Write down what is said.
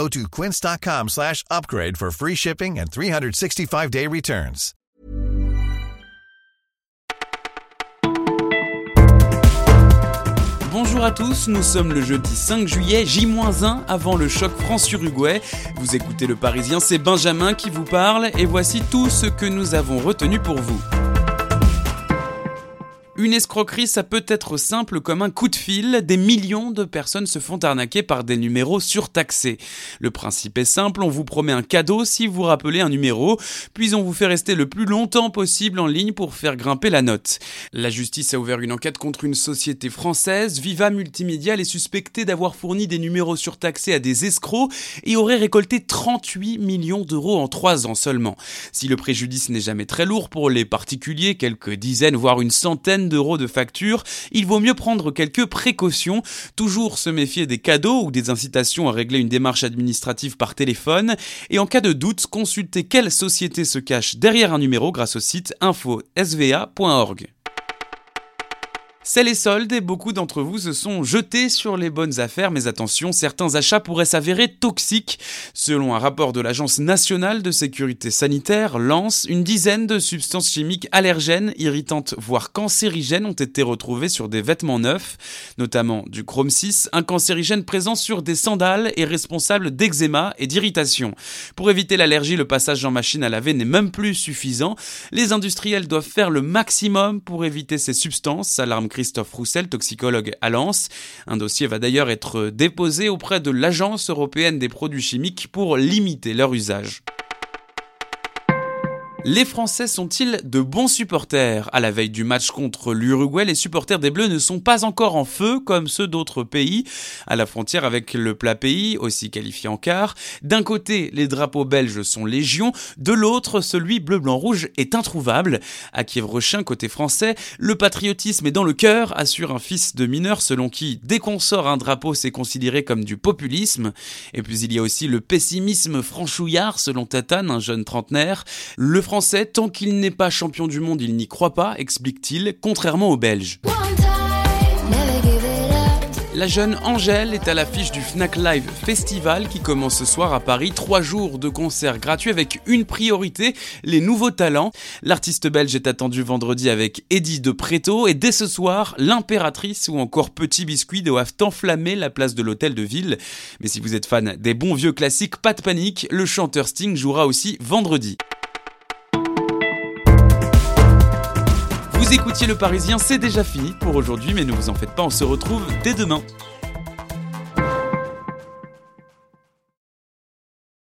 Go to quince.com slash upgrade for free shipping and 365-day returns. Bonjour à tous, nous sommes le jeudi 5 juillet, J-1 avant le choc France-Uruguay. Vous écoutez le Parisien, c'est Benjamin qui vous parle et voici tout ce que nous avons retenu pour vous. Une escroquerie, ça peut être simple comme un coup de fil. Des millions de personnes se font arnaquer par des numéros surtaxés. Le principe est simple, on vous promet un cadeau si vous rappelez un numéro, puis on vous fait rester le plus longtemps possible en ligne pour faire grimper la note. La justice a ouvert une enquête contre une société française, Viva Multimédia, est suspectée d'avoir fourni des numéros surtaxés à des escrocs et aurait récolté 38 millions d'euros en 3 ans seulement. Si le préjudice n'est jamais très lourd pour les particuliers, quelques dizaines voire une centaine d'euros de facture, il vaut mieux prendre quelques précautions, toujours se méfier des cadeaux ou des incitations à régler une démarche administrative par téléphone, et en cas de doute, consulter quelle société se cache derrière un numéro grâce au site info-sva.org. C'est les soldes et beaucoup d'entre vous se sont jetés sur les bonnes affaires, mais attention, certains achats pourraient s'avérer toxiques. Selon un rapport de l'Agence nationale de sécurité sanitaire, LANCE, une dizaine de substances chimiques allergènes, irritantes, voire cancérigènes ont été retrouvées sur des vêtements neufs, notamment du chrome 6, un cancérigène présent sur des sandales et responsable d'eczéma et d'irritation. Pour éviter l'allergie, le passage en machine à laver n'est même plus suffisant. Les industriels doivent faire le maximum pour éviter ces substances, alarme Christophe Roussel, toxicologue à Lens. Un dossier va d'ailleurs être déposé auprès de l'Agence européenne des produits chimiques pour limiter leur usage. Les Français sont-ils de bons supporters? À la veille du match contre l'Uruguay, les supporters des Bleus ne sont pas encore en feu comme ceux d'autres pays. À la frontière avec le plat pays, aussi qualifié en quart, d'un côté, les drapeaux belges sont légion, de l'autre, celui bleu-blanc-rouge est introuvable. À Kiev-Rochin, côté français, le patriotisme est dans le cœur, assure un fils de mineur selon qui, dès qu'on sort un drapeau, c'est considéré comme du populisme. Et puis il y a aussi le pessimisme franchouillard, selon Tatane, un jeune trentenaire. Tant qu'il n'est pas champion du monde, il n'y croit pas, explique-t-il, contrairement aux Belges. La jeune Angèle est à l'affiche du Fnac Live Festival qui commence ce soir à Paris. Trois jours de concerts gratuits avec une priorité, les nouveaux talents. L'artiste belge est attendu vendredi avec Eddie de Preto et dès ce soir, l'impératrice ou encore Petit Biscuit doivent enflammer la place de l'hôtel de ville. Mais si vous êtes fan des bons vieux classiques, pas de panique, le chanteur Sting jouera aussi vendredi. Vous écoutiez Le Parisien, c'est déjà fini pour aujourd'hui, mais ne vous en faites pas, on se retrouve dès demain.